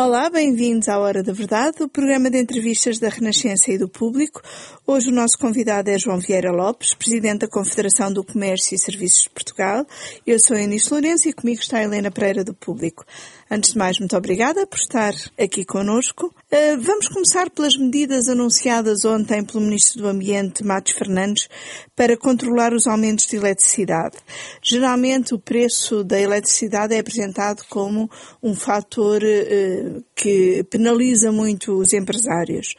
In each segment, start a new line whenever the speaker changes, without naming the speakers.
Olá, bem-vindos à Hora da Verdade, o programa de entrevistas da Renascença e do Público. Hoje o nosso convidado é João Vieira Lopes, Presidente da Confederação do Comércio e Serviços de Portugal. Eu sou Eunice Lourenço e comigo está Helena Pereira do Público. Antes de mais, muito obrigada por estar aqui conosco. Uh, vamos começar pelas medidas anunciadas ontem pelo Ministro do Ambiente, Matos Fernandes, para controlar os aumentos de eletricidade. Geralmente o preço da eletricidade é apresentado como um fator uh, que penaliza muito os empresários.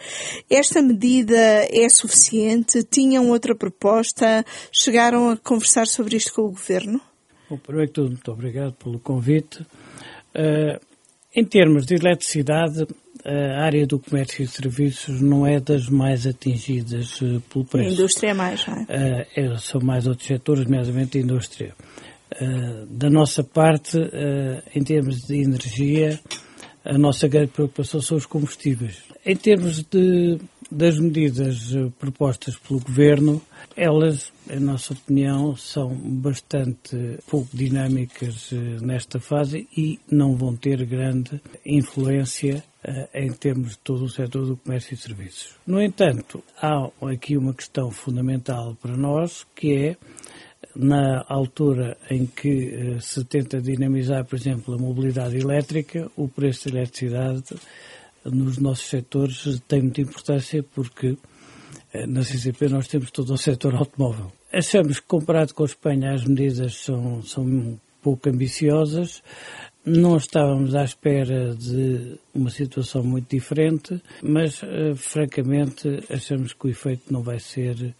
Esta medida é suficiente? Tinham outra proposta? Chegaram a conversar sobre isto com o Governo?
Bom, primeiro tudo, muito obrigado pelo convite. Uh, em termos de eletricidade, a área do comércio e serviços não é das mais atingidas uh, pelo preço.
A indústria é mais, não é?
São mais outros setores, nomeadamente a indústria. da nossa parte, em termos de energia, a nossa grande preocupação são os combustíveis. Em termos de, das medidas propostas pelo Governo, elas, em nossa opinião, são bastante pouco dinâmicas eh, nesta fase e não vão ter grande influência eh, em termos de todo o setor do comércio e serviços. No entanto, há aqui uma questão fundamental para nós, que é na altura em que eh, se tenta dinamizar, por exemplo, a mobilidade elétrica, o preço da eletricidade nos nossos setores tem muita importância porque eh, na CCP nós temos todo o setor automóvel. Achamos que, comparado com a Espanha, as medidas são, são pouco ambiciosas. Não estávamos à espera de uma situação muito diferente, mas, uh, francamente, achamos que o efeito não vai ser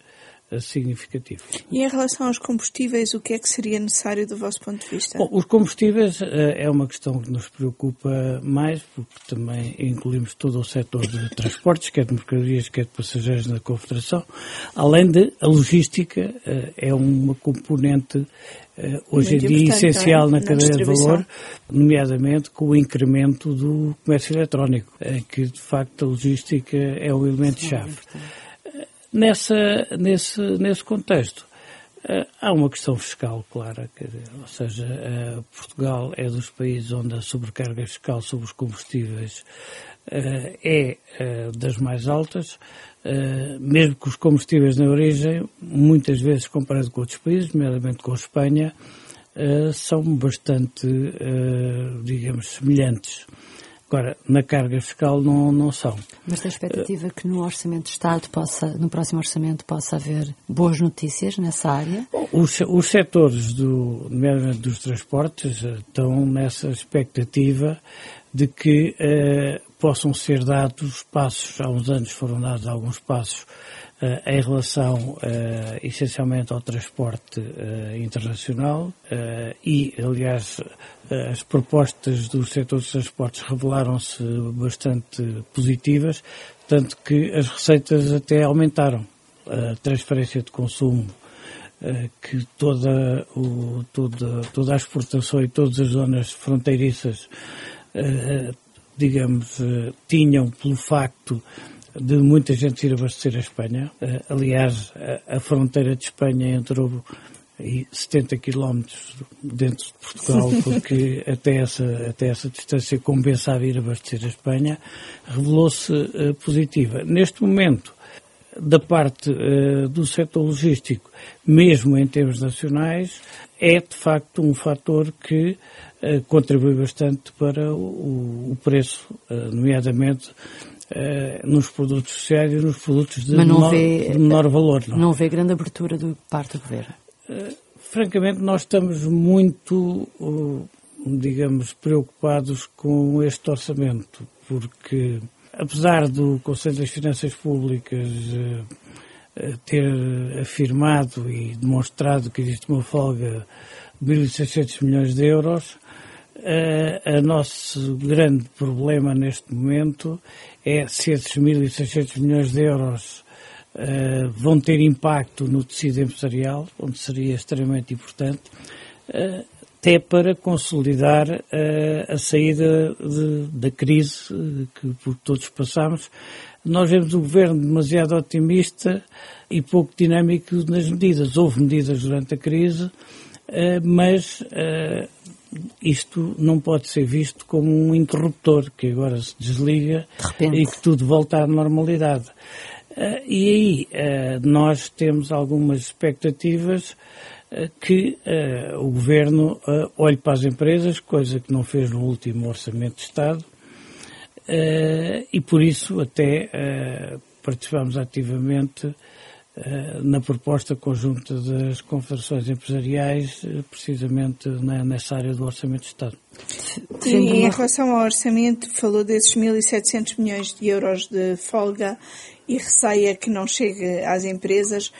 significativo.
E em relação aos combustíveis, o que é que seria necessário do vosso ponto de vista?
Bom, os combustíveis é uma questão que nos preocupa mais, porque também incluímos todo o setor de transportes, quer de mercadorias, quer de passageiros na Confederação, além de a logística é uma componente hoje em dia essencial na, na cadeia de valor, nomeadamente com o incremento do comércio eletrónico, que de facto a logística é o elemento-chave. Nessa, nesse, nesse contexto, uh, há uma questão fiscal clara, ou seja, uh, Portugal é dos países onde a sobrecarga fiscal sobre os combustíveis uh, é das mais altas, mesmo que os combustíveis na origem, muitas vezes comparado com outros países, nomeadamente com a Espanha, são bastante, digamos, semelhantes. Agora, na carga fiscal não, não são.
Mas tem expectativa que no Orçamento de Estado possa, no próximo Orçamento, possa haver boas notícias nessa área?
Os, os setores, do, nomeadamente dos transportes, eh, estão nessa expectativa de que eh, possam ser dados passos, há uns anos foram dados alguns passos em relação eh, essencialmente ao transporte eh, internacional e, aliás, as propostas do setor dos transportes revelaram-se bastante positivas, tanto que as receitas até aumentaram. A transferência de consumo que toda, o, toda, toda a exportação e todas as zonas fronteiriças, digamos, tinham pelo facto de muita gente ir abastecer a Espanha. Uh, aliás, a, a, fronteira de Espanha entrou e 70 quilómetros dentro de Portugal, porque até essa, até essa distância compensava ir abastecer a Espanha, revelou-se uh, positiva. Neste momento, da parte uh, do setor logístico, mesmo em termos nacionais, é de facto um fator que uh, contribui bastante para o, o preço, nomeadamente eh, nos produtos sociais e nos produtos de, menor, vê, de menor, valor.
Não. não vê grande abertura do parte do Governo?
Uh, francamente, nós estamos muito, uh, digamos, preocupados com este orçamento, porque apesar do Conselho das Finanças Públicas ter afirmado e demonstrado que existe uma folga de 1.600 milhões de euros, O nosso grande problema neste momento é se esses 1.600 milhões de euros uh, vão ter impacto no tecido empresarial, onde seria extremamente importante, uh, até para consolidar a saída de, da crise que por todos passamos. Nós vemos o governo demasiado otimista e pouco dinâmico nas medidas. Houve medidas durante a crise, mas isto não pode ser visto como um interruptor que agora se desliga
e
que tudo volta à normalidade. Uh, e aí uh, nós temos algumas expectativas uh, que o Governo olhe para as empresas, coisa que não fez no último Orçamento de Estado, e por isso até participamos ativamente na proposta conjunta das confederações empresariais, precisamente nessa área do Orçamento de Estado.
E em relação ao orçamento, falou desses 1.700 milhões de euros de folga e receia que não chegue às empresas.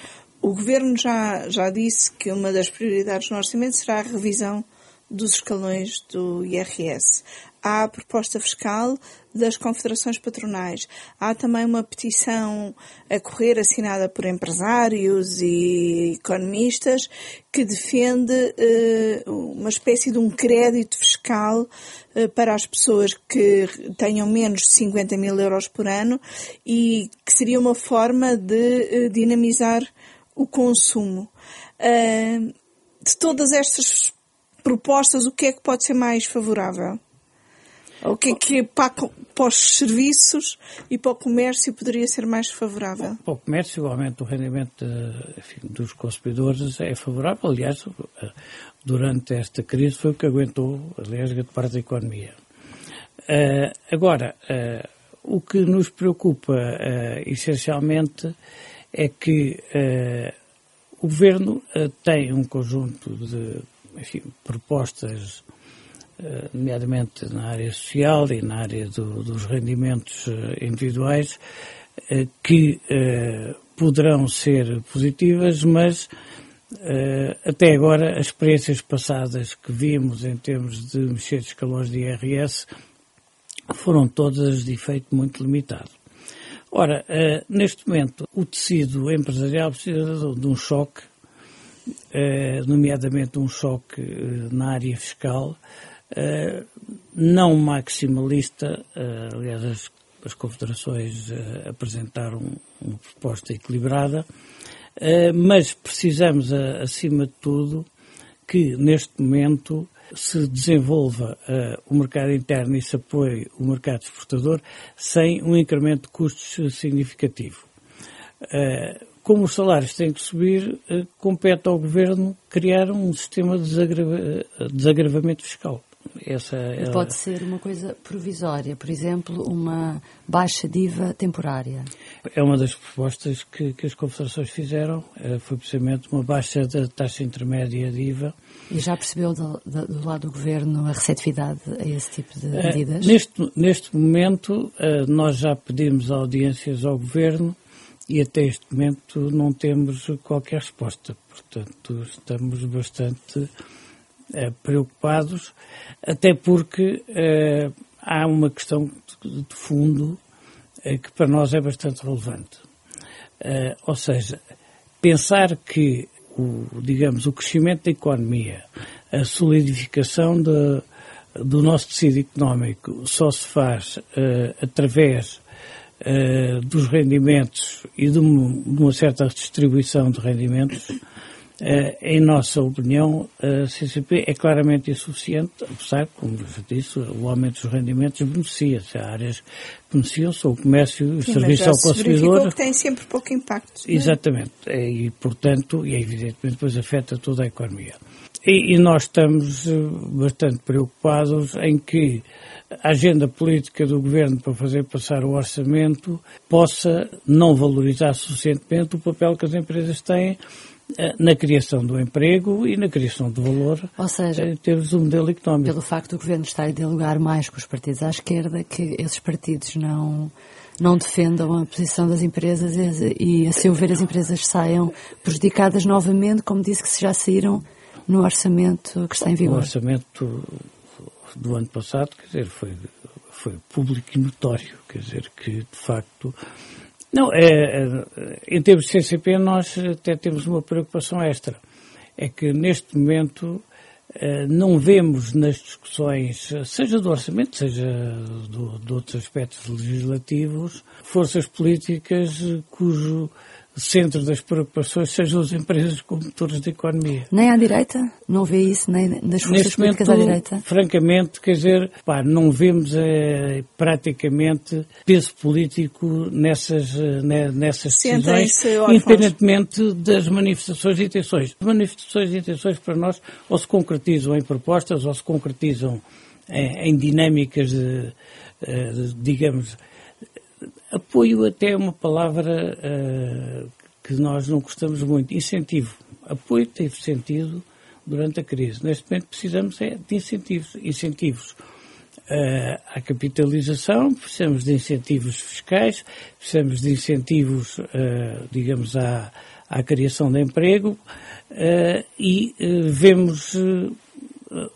O Governo já, já disse que uma das prioridades no orçamento será a revisão dos escalões do IRS. Há a proposta fiscal das confederações patronais. Há também uma petição a correr assinada por empresários e economistas que defende uh, uma espécie de um crédito fiscal uh, para as pessoas que tenham menos de 50 mil euros por ano e que seria uma forma de uh, dinamizar o consumo. de todas estas propostas, o que é que pode ser mais favorável? O que é que para, para os serviços e para o comércio poderia ser mais favorável?
Para o comércio, o aumento do rendimento enfim, dos consumidores é favorável. Aliás, durante esta crise foi o que aguentou, aliás, grande parte da economia. Uh, agora, uh, o que nos preocupa uh, essencialmente é que o Governo tem um conjunto de enfim, propostas eh, nomeadamente na área social e na área do, dos rendimentos eh, individuais, eh, que poderão ser positivas, mas até agora as experiências passadas que vimos em termos de mexer de escalões de IRS foram todas de efeito muito limitado. Ora, neste momento, o tecido empresarial precisa de um choque, nomeadamente um choque na área fiscal, eh, não maximalista, uh, aliás, as, as confederações uh, apresentaram uma proposta equilibrada, mas precisamos, acima de tudo, que neste momento se desenvolva o mercado interno e se apoie o mercado exportador sem um incremento de custos significativo. como os salários têm que subir, compete ao Governo criar um sistema de desagravamento fiscal.
Essa é... Pode ser uma coisa provisória, por exemplo, uma baixa diva temporária.
É uma das propostas que, que as confederações fizeram, eh, foi precisamente uma baixa da taxa intermédia de IVA.
E já percebeu do, do lado do Governo a receptividade a esse tipo de eh, medidas?
Neste, neste momento, eh, nós já pedimos audiências ao Governo e até este momento não temos qualquer resposta. Portanto, estamos bastante preocupados, até porque eh, há uma questão de, fundo eh, que para nós é bastante relevante. ou seja, pensar que o, digamos, o crescimento da economia, a solidificação de, do nosso tecido económico só se faz através dos rendimentos e de de uma certa distribuição de rendimentos, Uh, em nossa opinião, a CCP é claramente insuficiente, apesar, como disse, o aumento dos rendimentos beneficia-se. Há áreas que beneficiam-se, o comércio e o serviço ao consumidor.
que tem sempre pouco impacto.
É? Exatamente. É, e, portanto, e evidentemente depois afeta toda a economia. E, e nós estamos eh, bastante preocupados em que a agenda política do governo para fazer passar o orçamento possa não valorizar suficientemente o papel que as empresas têm eh, na criação do emprego e na criação do valor
Ou seja,
em termos do modelo económico.
Pelo facto do Governo estar a dialogar mais com os partidos à esquerda, que esses partidos não, não defendam a posição das empresas e, a seu ver, as empresas saiam prejudicadas novamente, como disse que já saíram no orçamento que está em vigor.
O orçamento do ano passado, quer dizer, foi, foi público e notório, quer dizer, que de facto não, é, é, em termos de CCP nós até temos uma preocupação extra. É que neste momento é, não vemos nas discussões, seja do orçamento, seja do, de outros aspectos legislativos, forças políticas cujo centro das preocupações sejam as empresas como motores da economia.
Nem à direita? Não vê isso nem das forças
Neste
políticas
momento,
à direita?
Francamente, quer dizer, pá, não vemos eh, praticamente peso político nessas, eh, ne- nessas decisões, independentemente das manifestações de intenções. As manifestações de intenções para nós ou se concretizam em propostas ou se concretizam em, em dinâmicas de, eh, de, digamos, Apoio até é uma palavra eh, que nós não gostamos muito. Incentivo. Apoio teve sentido durante a crise. Neste momento precisamos é de incentivos. Incentivos eh, à capitalização, precisamos de incentivos fiscais, precisamos de incentivos, eh, digamos, à, à criação de emprego eh, e vemos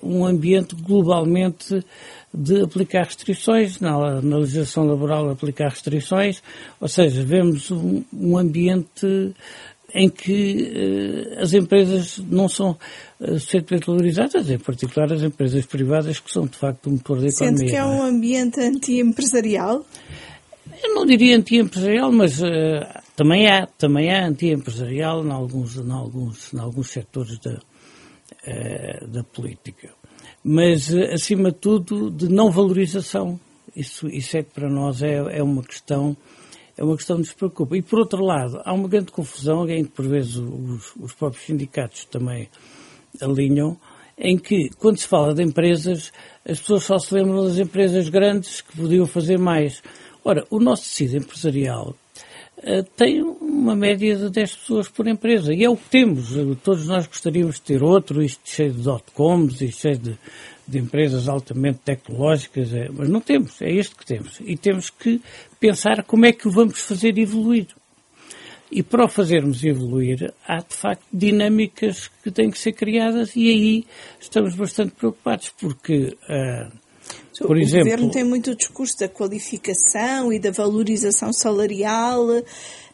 um ambiente globalmente de aplicar restrições, na, na legislação laboral aplicar restrições, ou seja, vemos um, um ambiente em que eh, as empresas não são eh, suficientemente valorizadas, em particular as empresas privadas que são de facto o motor da economia.
Sente que é
não
um ambiente anti-empresarial?
Eu não diria anti-empresarial, mas eh, também há, também há anti-empresarial em alguns, em alguns, em alguns setores da, eh, da política. Mas, eh, acima de tudo, de não valorização. Isso, isso é que para nós é, é uma questão é uma questão que nos preocupa. E, por outro lado, há uma grande confusão, em que, por vezes, os, os próprios sindicatos também alinham, em que, quando se fala de empresas, as pessoas só se lembram das empresas grandes que podiam fazer mais. Ora, o nosso tecido empresarial eh, tem uma média de 10 pessoas por empresa. E é o que temos. Eh, Todos nós gostaríamos de ter outro, isto cheio de dot-coms, isto cheio de, de empresas altamente tecnológicas, eh, mas não temos. É este que temos. E temos que pensar como é que o vamos fazer evoluir. E para o fazermos evoluir, há de facto dinâmicas que têm que ser criadas e aí estamos bastante preocupados, porque, ah, por
o
exemplo...
governo tem muito o discurso da qualificação e da valorização salarial.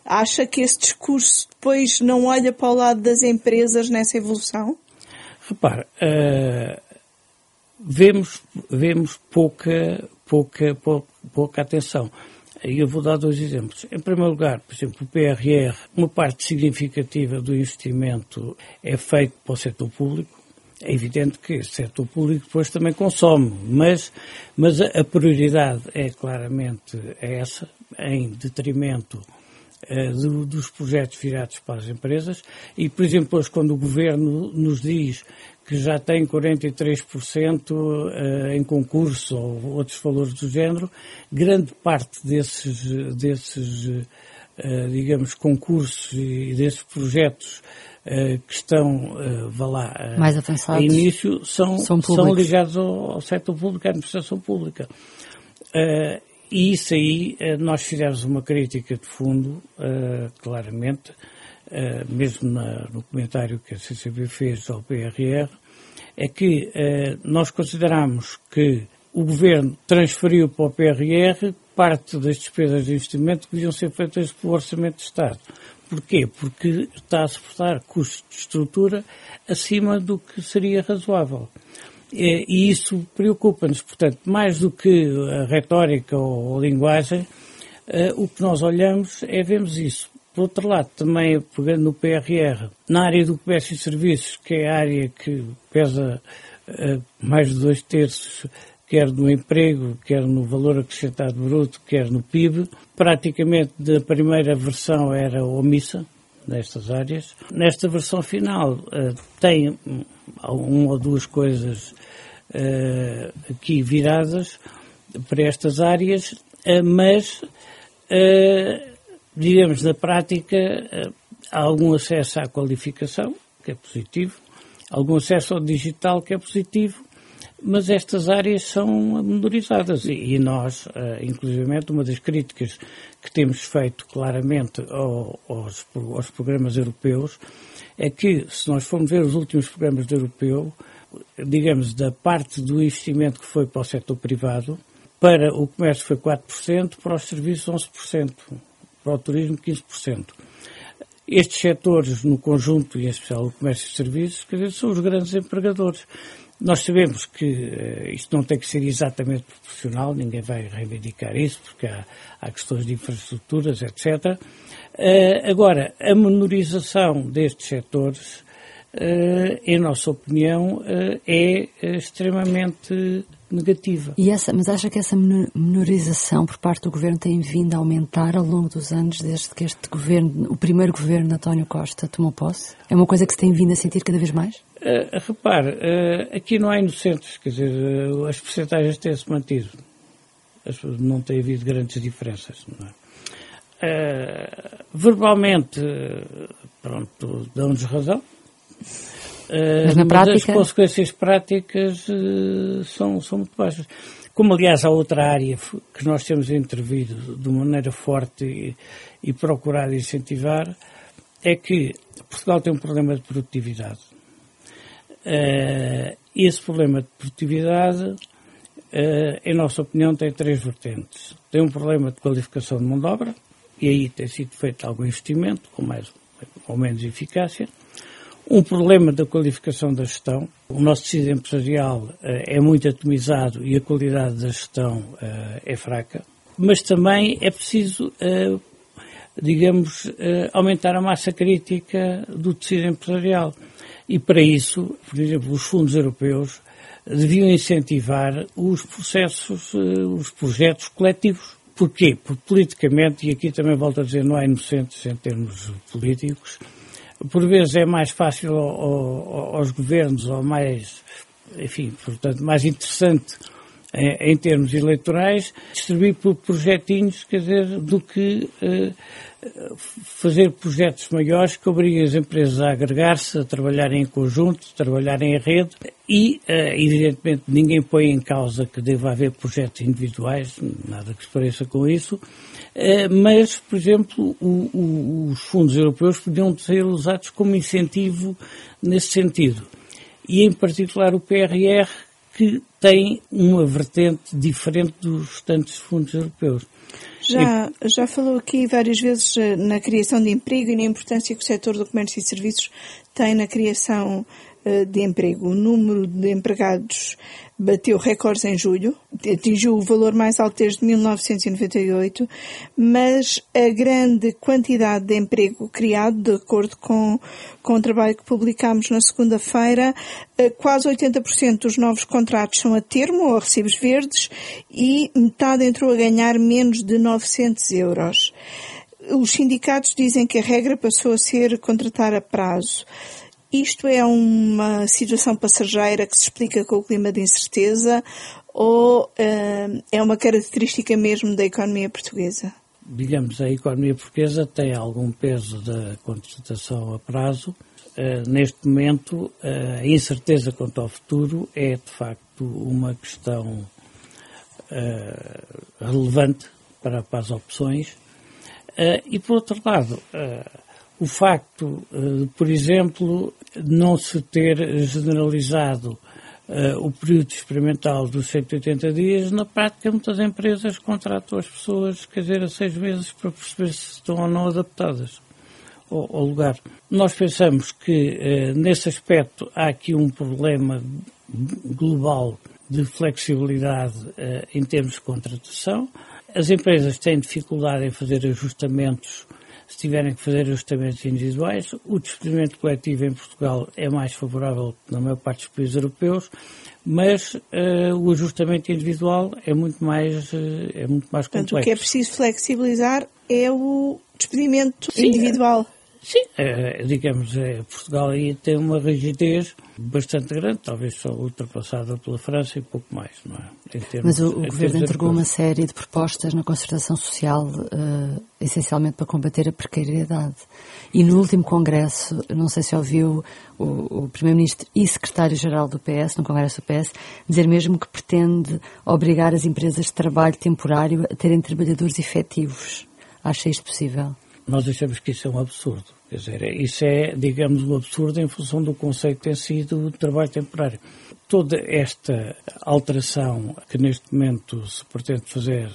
Acha que esse discurso depois não olha para o lado das empresas nessa evolução?
Repare, ah, vemos, vemos pouca, pouca, pouca, pouca atenção. E eu vou dar dois exemplos. Em primeiro lugar, por exemplo, o PRR, uma parte significativa do investimento é feito para o setor público. É evidente que esse setor público depois também consome, mas, mas a, prioridade é claramente essa, em detrimento eh, do, dos projetos virados para as empresas. E, por exemplo, hoje, quando o Governo nos diz que já tem 43% eh, em concurso ou outros valores do género, grande parte desses, desses eh, digamos, concursos e desses projetos que estão, eh, vá lá, eh,
Mais avançados.
a início, são,
São
são, ligados ao, ao setor público, à administração pública. Eh, e isso aí, eh, nós fizemos uma crítica de fundo, eh, claramente, eh, mesmo no comentário que a CCB fez ao PRR, é que eh, nós consideramos que o Governo transferiu para o PRR parte das despesas de investimento que deviam ser feitas pelo Orçamento de Estado. Porquê? Porque está a suportar custos de estrutura acima do que seria razoável. E isso preocupa-nos, portanto, mais do que a retórica ou a linguagem, eh, o que nós olhamos é vemos isso. Por outro lado, também pegando no PRR, na área do comércio e serviços, que é a área que pesa eh, mais de dois terços, quer no emprego, quer no valor acrescentado bruto, quer no PIB, praticamente da primeira versão era omissa nestas áreas. Nesta versão final eh, tem uma ou duas coisas eh, aqui viradas para estas áreas, eh, mas digamos, na prática, há algum acesso à qualificação, que é positivo, algum acesso ao digital, que é positivo, mas estas áreas são menorizadas e, nós, eh, inclusivamente, uma das críticas que temos feito claramente ao- aos, aos programas europeus é que, se nós formos ver os últimos programas do europeu, digamos, da parte do investimento que foi para o setor privado, para o comércio foi 4%, para os serviços 11%, para o turismo 15%. Estes setores, no conjunto, e em especial o comércio e serviços, quer dizer, são os grandes empregadores. Nós sabemos que uh, isto não tem que ser exatamente proporcional, ninguém vai reivindicar isso, porque há, há questões de infraestruturas, etc. Uh, agora, a menorização destes setores, uh, em nossa opinião, é extremamente negativa.
E essa, mas acha que essa menorização por parte do governo tem vindo a aumentar ao longo dos anos, desde que este governo, o primeiro governo de António Costa, tomou posse? É uma coisa que se tem vindo a sentir cada vez mais?
Uh, repare, uh, aqui não há inocentes, quer dizer, uh, as percentagens têm-se mantido. Não tem havido grandes diferenças. É? verbalmente, pronto, dão-nos razão.
Mas na prática...
as consequências práticas são, são muito baixas. Como, aliás, há outra área que nós temos intervido de maneira forte e, e procurado incentivar, é que Portugal tem um problema de produtividade Uh, esse problema de produtividade, uh, em nossa opinião, tem três vertentes. Tem um problema de qualificação de mão de obra, e aí tem sido feito algum investimento, com mais ou menos eficácia. Um problema da qualificação da gestão. O nosso tecido empresarial uh, é muito atomizado e a qualidade da gestão é fraca. Mas também é preciso digamos, aumentar a massa crítica do tecido empresarial. E para isso, por exemplo, os fundos europeus deviam incentivar os processos, eh, os projetos coletivos. Porquê? Porque politicamente, e aqui também volto a dizer, não há inocentes em termos políticos, por vezes é mais fácil aos governos, ou mais, enfim, portanto, mais interessante em, termos eleitorais, distribuir por projetinhos, quer dizer, do que uh, fazer projetos maiores que obriguem as empresas a agregar-se, a trabalharem em conjunto, a trabalharem em rede e, uh, evidentemente, ninguém põe em causa que deva haver projetos individuais, nada que se pareça com isso, mas, por exemplo, o, o, os fundos europeus podiam ser usados como incentivo nesse sentido. E, em particular, o PRR, que tem uma vertente diferente dos restantes fundos europeus.
Já, já falou aqui várias vezes eh, na criação de emprego e na importância que o setor do comércio e serviços tem na criação eh, de emprego. O número de empregados bateu recordes em julho, atingiu o valor mais alto desde 1998, mas a grande quantidade de emprego criado, de acordo com, com o trabalho que publicámos na segunda-feira, eh, quase 80% dos novos contratos são a termo ou a recibos verdes e metade entrou a ganhar menos de 900 euros. Os sindicatos dizem que a regra passou a ser contratar a prazo. Isto é uma situação passageira que se explica com o clima de incerteza ou uh, é uma característica mesmo da economia portuguesa?
Digamos, a economia portuguesa tem algum peso da contratação a prazo. Uh, neste momento, uh, a incerteza quanto ao futuro é, de facto, uma questão relevante para, para as opções. e, por outro lado, o facto, uh, por exemplo, não se ter generalizado uh, o período experimental dos 180 dias, na prática muitas empresas contratam as pessoas, quer dizer, a seis meses para perceber se estão ou não adaptadas ao, lugar. Nós pensamos que, uh, nesse aspecto, há aqui um problema global de flexibilidade em termos de contratação. As empresas têm dificuldade em fazer ajustamentos se tiverem que fazer ajustamentos individuais. O despedimento coletivo em Portugal é mais favorável que na maior parte dos países europeus, mas uh, o ajustamento individual é muito mais, uh, é muito mais complexo.
Portanto, o que é preciso flexibilizar é o despedimento Sim, individual.
Sim, é, digamos, é, Portugal aí tem uma rigidez bastante grande, talvez só ultrapassada pela França e pouco mais, não é?
Termos, Mas o, o Governo entregou uma série de propostas na concertação social, uh, essencialmente para combater a precariedade. E no último Congresso, não sei se ouviu o, o Primeiro-Ministro e Secretário-Geral do PS, no Congresso do PS, dizer mesmo que pretende obrigar as empresas de trabalho temporário a terem trabalhadores efetivos. Acha isto possível?
Nós achamos que isso é um absurdo. Quer dizer, isso é, digamos, um absurdo em função do conceito em si do trabalho temporário. Toda esta alteração que neste momento se pretende fazer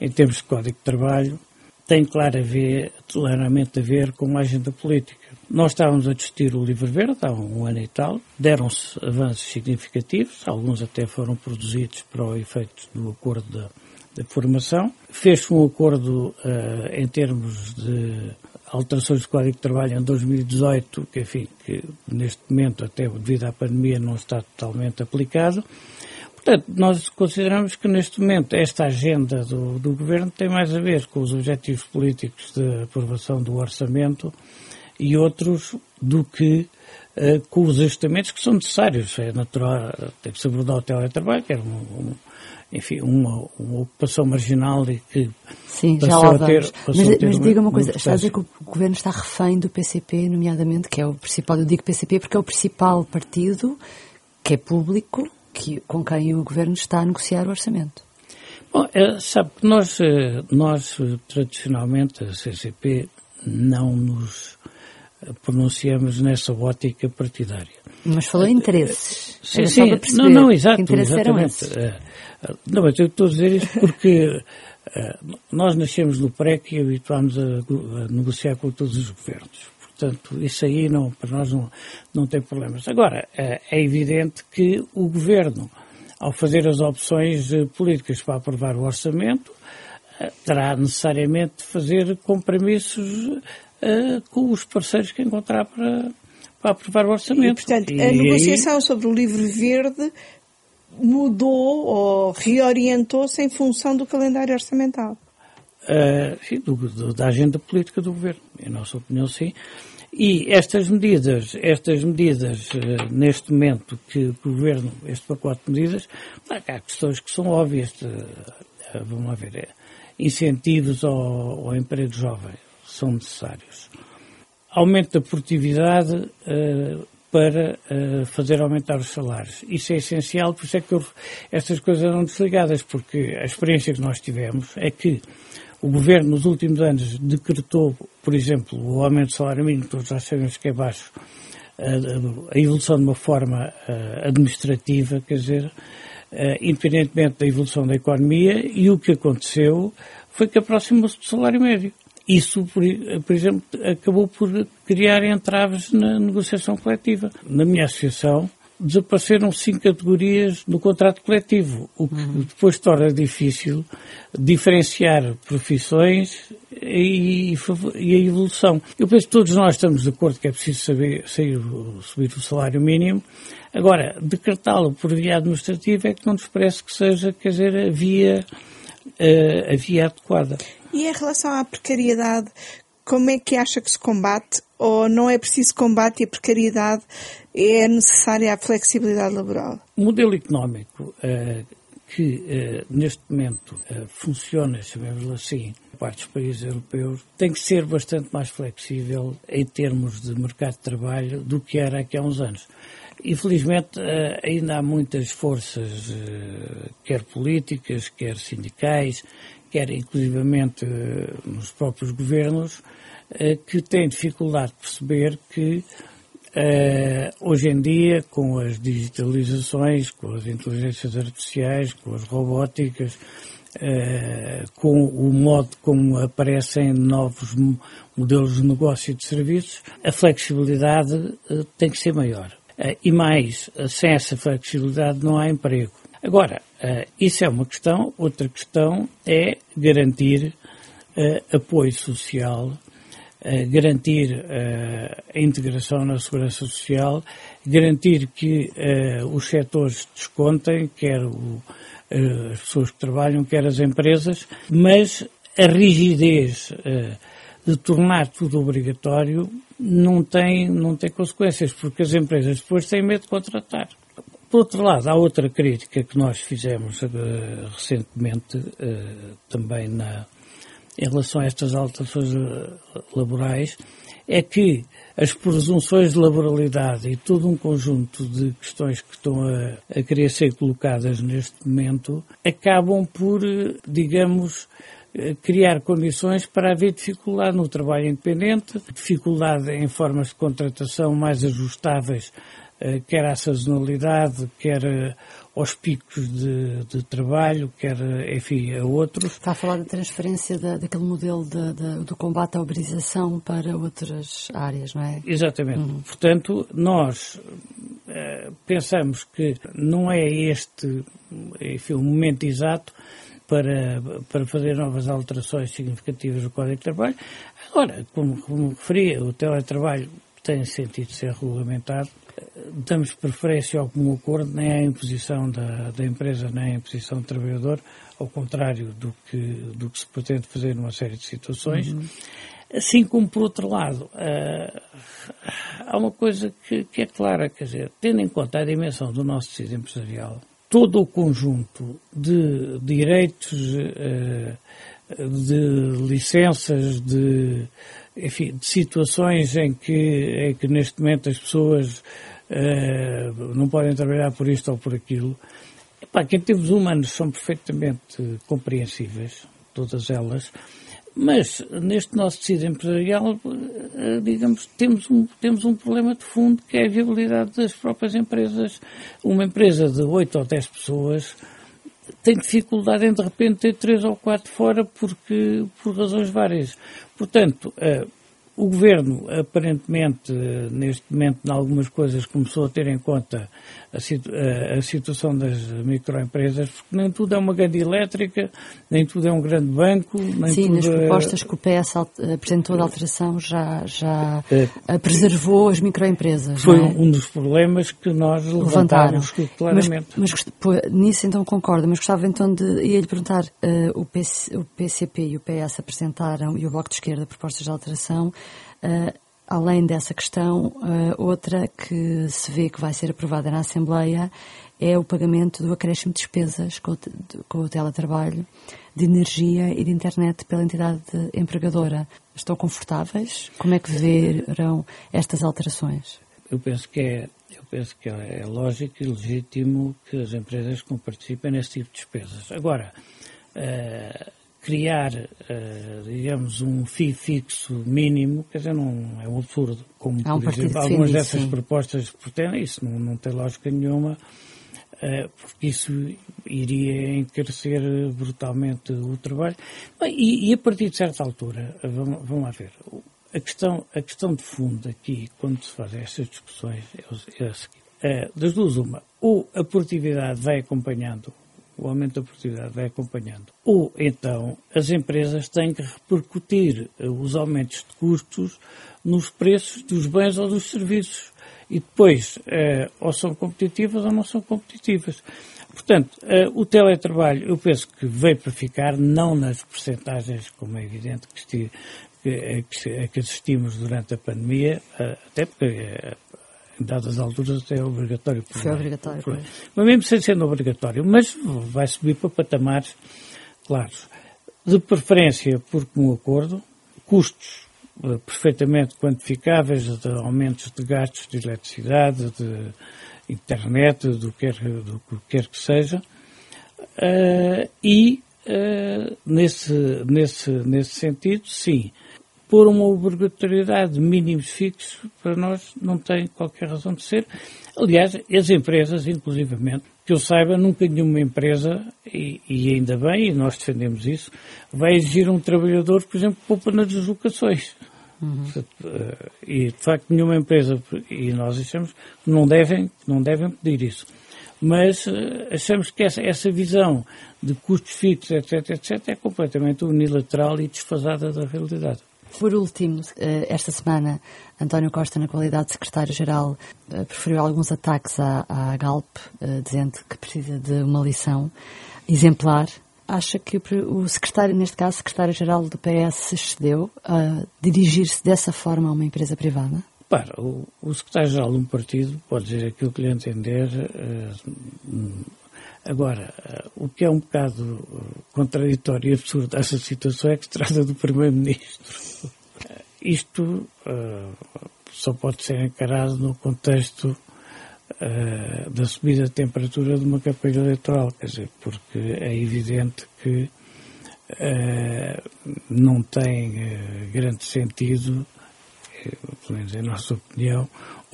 em termos de Código de Trabalho tem claro a ver, claramente a ver com a agenda política. Nós estávamos a discutir o livro verde há um ano e tal, deram-se avanços significativos, alguns até foram produzidos para o efeito do acordo da, da formação. Fez-se um acordo uh, em termos de alterações do Código de Trabalho em 2018, que, enfim, que neste momento, até devido à pandemia, não está totalmente aplicado. Portanto, nós consideramos que neste momento esta agenda do, do Governo tem mais a ver com os objetivos políticos de aprovação do orçamento e outros do que uh, com os ajustamentos que são necessários. É natural, tem que se abordar o teletrabalho, que era um, um, enfim, uma, uma, ocupação marginal e que
Sim, já lá vamos. mas, mas diga uma coisa, está a dizer que o Governo está refém do PCP, nomeadamente, que é o principal, eu digo PCP porque é o principal partido que é público, que, com quem o Governo está a negociar o orçamento.
Bom, é, sabe que nós, eh, nós, tradicionalmente, a CCP, não nos pronunciamos nessa ótica partidária.
Mas falou em interesses.
Sim, sim. Não, não, exato. Exatamente. eram esses? Não, mas eu estou a dizer isto porque nós nascemos no PREC e habituámos a, negociar com todos os governos. Portanto, isso aí não, para nós não, não tem problemas. Agora, é, evidente que o Governo, ao fazer as opções eh, políticas para aprovar o orçamento, eh, terá necessariamente de fazer compromissos uh, com os parceiros que encontrar para, para aprovar o orçamento.
E, portanto, a negociação aí... sobre o livro verde mudou ou reorientou-se em função do calendário orçamental.
Uh, sim, do, do, da agenda política do governo. Em nossa opinião, sim. E estas medidas, estas medidas, uh, neste momento que o Governo, este pacote de medidas, há questões que são óbvias, de, uh, vamos ver, é, incentivos ao, ao, emprego jovem são necessários. Aumento da produtividade uh, para fazer aumentar os salários. Isso é essencial, por isso é que eu, estas coisas eram desligadas, porque a experiência que nós tivemos é que o Governo, nos últimos anos, decretou, por exemplo, o aumento do salário mínimo, todos já sabemos que é baixo, a, evolução de uma forma administrativa, quer dizer, independentemente da evolução da economia, e o que aconteceu foi que aproximou-se do salário médio. Isso, por, por, exemplo, acabou por criar entraves na negociação coletiva. Na minha associação, desapareceram cinco categorias no contrato coletivo, o que uhum. depois torna difícil diferenciar profissões e, e, a evolução. Eu penso que todos nós estamos de acordo que é preciso saber, sair, subir o salário mínimo. Agora, decretá-lo por via administrativa é que não nos parece que seja, quer dizer, a via, a, a via adequada.
E em relação à precariedade, como é que acha que se combate? Ou não é preciso combate e a precariedade é necessária a flexibilidade laboral?
O modelo económico uh, que uh, neste momento uh, funciona, chamemos assim, parte dos países europeus, tem que ser bastante mais flexível em termos de mercado de trabalho do que era aqui há uns anos. Infelizmente, ainda há muitas forças, quer políticas, quer sindicais, quer inclusivamente nos próprios governos, que têm dificuldade de perceber que Uh, hoje em dia, com as digitalizações, com as inteligências artificiais, com as robóticas, com o modo como aparecem novos modelos de negócio e de serviços, a flexibilidade tem que ser maior. e mais, sem essa flexibilidade não há emprego. Agora, isso é uma questão. Outra questão é garantir apoio social garantir uh, a integração na segurança social, garantir que uh, os setores descontem, quer o, as pessoas que trabalham, quer as empresas, mas a rigidez de tornar tudo obrigatório não tem, não tem consequências, porque as empresas depois têm medo de contratar. Por outro lado, há outra crítica que nós fizemos recentemente, também na, em relação a estas alterações eh, laborais é que as presunções de laboralidade e todo um conjunto de questões que estão a, a querer ser colocadas neste momento acabam por, digamos, criar condições para haver dificuldade no trabalho independente, dificuldade em formas de contratação mais ajustáveis quer à sazonalidade, quer aos picos de, de, trabalho, quer, enfim, a outros.
Está a falar da transferência da, daquele modelo de, de, do combate à uberização para outras áreas, não é?
Exatamente. Uhum. Portanto, nós uh, pensamos que não é este enfim, o momento exato para, para fazer novas alterações significativas no Código de Trabalho. Agora, como, como referia, o teletrabalho tem sentido ser regulamentado damos preferência ao comum acordo, nem à imposição da, da empresa, nem à imposição do trabalhador, ao contrário do que, do que se pretende fazer numa série de situações. Uhum. Assim como, por outro lado, uh, há uma coisa que, que, é clara, quer dizer, tendo em conta a dimensão do nosso tecido empresarial, todo o conjunto de direitos, uh, de licenças, de enfim, de situações em que, em que neste momento as pessoas uh, não podem trabalhar por isto ou por aquilo. Epá, que em termos humanos são perfeitamente compreensíveis, todas elas, mas neste nosso tecido empresarial, uh, digamos, temos um, temos um problema de fundo que é a viabilidade das próprias empresas. Uma empresa de 8 ou 10 pessoas tem dificuldade em de repente ter três ou quatro fora porque, por razões várias. Portanto, uh, o Governo, aparentemente, neste momento, em algumas coisas, começou a ter em conta a, situ a, situação das microempresas, porque nem tudo é uma grande elétrica, nem tudo é um grande banco. Nem
Sim, nas
é...
propostas que o PS apresentou de alteração já, já é. preservou as microempresas.
Foi
é?
um dos problemas que nós levantámos claramente.
Mas, mas pô, nisso então concordo, mas gostava então de ia-lhe perguntar, uh, o, PC, o PCP e o PS apresentaram, e o Bloco de Esquerda, propostas de alteração, além dessa questão, uh, outra que se vê que vai ser aprovada na Assembleia é o pagamento do acréscimo de despesas com o, com o teletrabalho, de energia e de internet pela entidade empregadora. Estão confortáveis? Como é que verão estas alterações?
Eu penso que é, eu penso que é lógico e legítimo que as empresas participem nesse tipo de despesas. Agora, uh, criar, uh, digamos, um FII fixo mínimo, quer dizer, não é um absurdo. Como,
um
por exemplo, algumas dessas sim. propostas pretendem, isso não, não tem lógica nenhuma, uh, porque isso iria encarecer brutalmente o trabalho. E, e, a partir de certa altura, vamos, vamos lá ver, a questão, a questão de fundo aqui, quando se fazem estas discussões, é, é a seguinte. Uh, das duas, uma, ou a produtividade vai acompanhando o aumento da produtividade vai acompanhando. Ou então as empresas têm que repercutir eh, os aumentos de custos nos preços dos bens ou dos serviços. E depois, eh, ou são competitivas ou não são competitivas. Portanto, eh, o teletrabalho, eu penso que veio para ficar, não nas percentagens, como é evidente que, que, que, que assistimos durante a pandemia, até porque em dadas alturas até é obrigatório.
Foi obrigatório,
por, Mas mesmo sem sendo obrigatório, mas vai subir para patamares claros. De preferência por comum acordo, custos uh, perfeitamente quantificáveis de aumentos de gastos de eletricidade, de internet, do que quer, do que, quer que seja, uh, e uh, nesse, nesse, nesse sentido, sim, por uma obrigatoriedade de mínimos fixos, para nós não tem qualquer razão de ser. Aliás, as empresas, inclusivamente, que eu saiba, nunca nenhuma empresa, e, e, ainda bem, e nós defendemos isso, vai exigir um trabalhador, por exemplo, poupa nas deslocações. Uhum. E, de facto, nenhuma empresa, e nós achamos que não devem, não devem pedir isso. Mas eh, achamos que essa, essa visão de custos fixos, etc., etc., é completamente unilateral e desfasada da realidade.
Por último, eh, esta semana, António Costa, na qualidade de secretário-geral, eh, preferiu alguns ataques à, à Galp, eh, dizendo que precisa de uma lição exemplar. Acha que o secretário, neste caso, secretário-geral do PS, se excedeu a dirigir-se dessa forma a uma empresa privada?
Para, o, o secretário-geral de um partido pode dizer aquilo que lhe entender. Agora, o que é um bocado contraditório e absurdo dessa situação é que se trata do Primeiro-Ministro. Isto uh, só pode ser encarado no contexto da subida de temperatura de uma campanha eleitoral, quer dizer, porque é evidente que não tem grande sentido pelo menos em nossa opinião,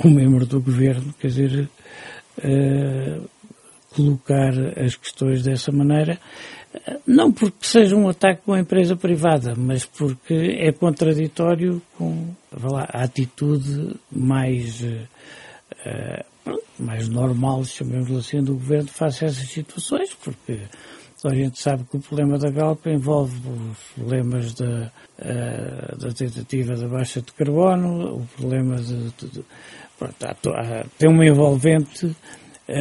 um membro do governo, quer dizer, colocar as questões dessa maneira, não porque seja um ataque a empresa privada, mas porque é contraditório com lá, a atitude mais, uh, mais normal, chamemos assim, do governo face a essas situações, porque a gente sabe que o problema da Galp envolve os problemas da, uh, da tentativa da baixa de carbono, o problema de, de, de pronto, há, há, tem uma envolvente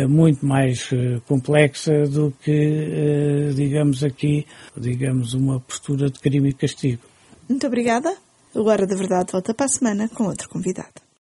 muito mais eh, complexa do que, eh, digamos aqui, digamos uma postura de crime e castigo.
Muito obrigada. O Hora da Verdade volta para a semana com outro convidado.